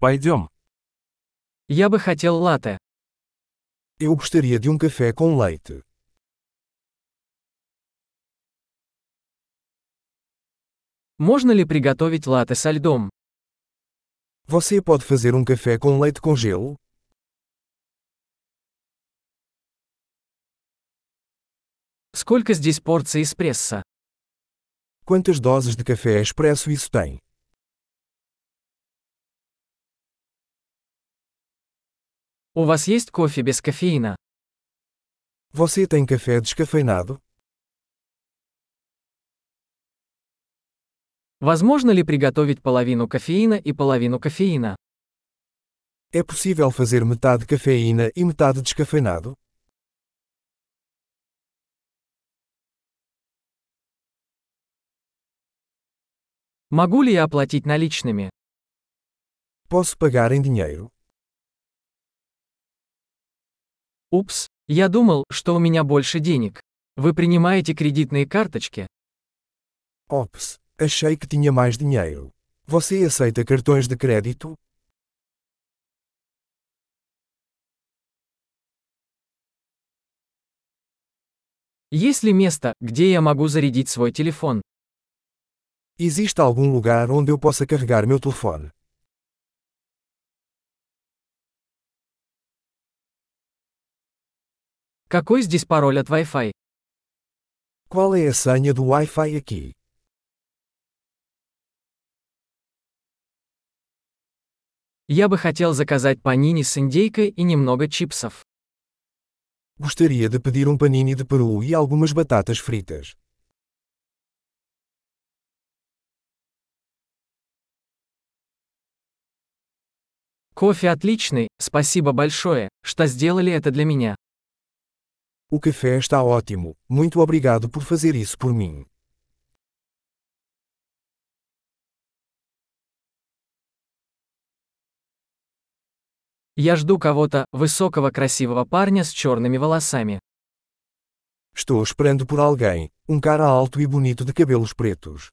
Пойдем. Я бы хотел латте. Eu gostaria de um café com leite. Можно ли приготовить латте со льдом? Você pode fazer um café com leite com gelo? Сколько здесь порций эспрессо? Quantas doses de café expresso isso tem? У вас есть кофе без кофеина? Você tem café descafeinado? Возможно ли приготовить половину кофеина и половину кофеина? É possível fazer metade cafeína e metade descafeinado? Могу ли я оплатить наличными? Posso pagar em dinheiro? Упс, я думал, что у меня больше денег. Вы принимаете кредитные карточки? Ops, achei que tinha mais dinheiro. Você aceita cartões de crédito? Есть ли место, где я могу зарядить свой телефон? Existe algum lugar onde eu possa carregar meu telefone? Какой здесь пароль от Wi-Fi? Qual é a senha do Wi-Fi aqui? Я бы хотел заказать панини с индейкой и немного чипсов. Gostaria de pedir um panini de peru e algumas batatas fritas. Кофе отличный, спасибо большое, что сделали это для меня. O café está ótimo, muito obrigado por fazer isso por mim. Я жду кого-то, высокого красивого парня с черными волосами. Estou esperando por alguém, um cara alto e bonito de cabelos pretos.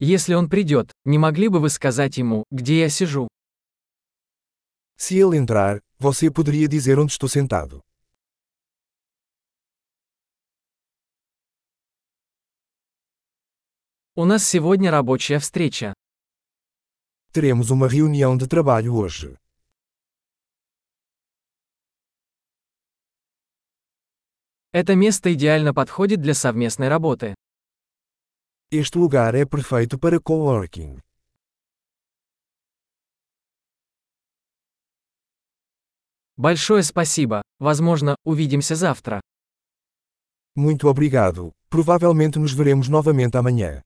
Если он придет, не могли бы вы сказать ему, где я сижу? Se ele entrar, você poderia dizer onde estou sentado. У нас сегодня рабочая встреча. Teremos uma reunião de trabalho hoje. Это место идеально подходит для совместной работы. Este lugar é perfeito para coworking. Большое спасибо. Возможно, увидимся завтра. Muito obrigado. Provavelmente nos veremos novamente amanhã.